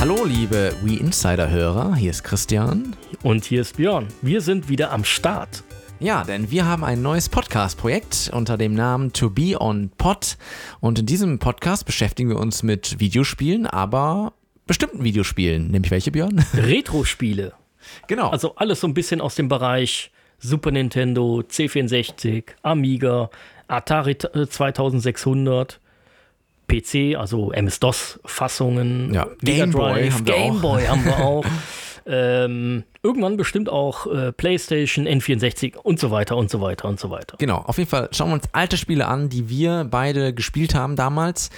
Hallo, liebe We Insider-Hörer, hier ist Christian. Und hier ist Björn. Wir sind wieder am Start. Ja, denn wir haben ein neues Podcast-Projekt unter dem Namen To Be On Pod. Und in diesem Podcast beschäftigen wir uns mit Videospielen, aber bestimmten Videospielen. Nämlich welche, Björn? Retro-Spiele. Genau. Also alles so ein bisschen aus dem Bereich Super Nintendo, C64, Amiga, Atari äh, 2600. PC, also MS-DOS-Fassungen, Ja, Game Boy haben wir Game auch. Boy haben wir auch. ähm, irgendwann bestimmt auch äh, PlayStation, N64 und so weiter und so weiter und so weiter. Genau, auf jeden Fall schauen wir uns alte Spiele an, die wir beide gespielt haben damals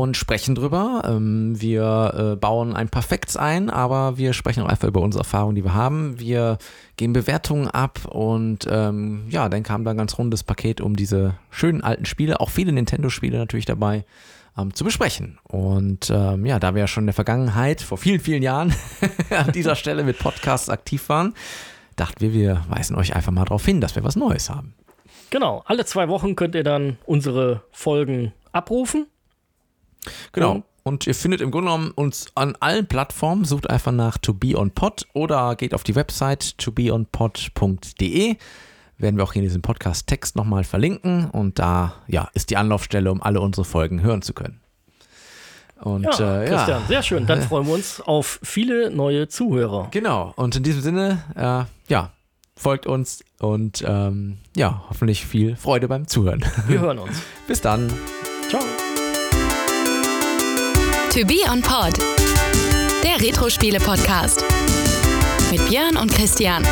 und sprechen drüber. Ähm, wir äh, bauen ein paar Facts ein, aber wir sprechen auch einfach über unsere Erfahrungen, die wir haben. Wir geben Bewertungen ab und ähm, ja, dann kam da ein ganz rundes Paket, um diese schönen alten Spiele, auch viele Nintendo-Spiele natürlich dabei, ähm, zu besprechen. Und ähm, ja, da wir ja schon in der Vergangenheit, vor vielen, vielen Jahren, an dieser Stelle mit Podcasts aktiv waren, dachten wir, wir weisen euch einfach mal darauf hin, dass wir was Neues haben. Genau, alle zwei Wochen könnt ihr dann unsere Folgen abrufen. Genau. Und- Und ihr findet im Grunde genommen uns an allen Plattformen, sucht einfach nach To Be On Pod oder geht auf die Website tobeonpod.de. Werden wir auch hier in diesem Podcast-Text nochmal verlinken und da ja, ist die Anlaufstelle, um alle unsere Folgen hören zu können. Und Ja, äh, Christian, ja, sehr schön. Dann freuen wir uns auf viele neue Zuhörer. genau. Und in diesem Sinne, äh, ja, folgt uns und ähm, ja, hoffentlich viel Freude beim Zuhören. Wir hören uns. Bis dann. Ciao. To Be On Pod, der Retro-Spiele-Podcast. Mit Björn und Christian.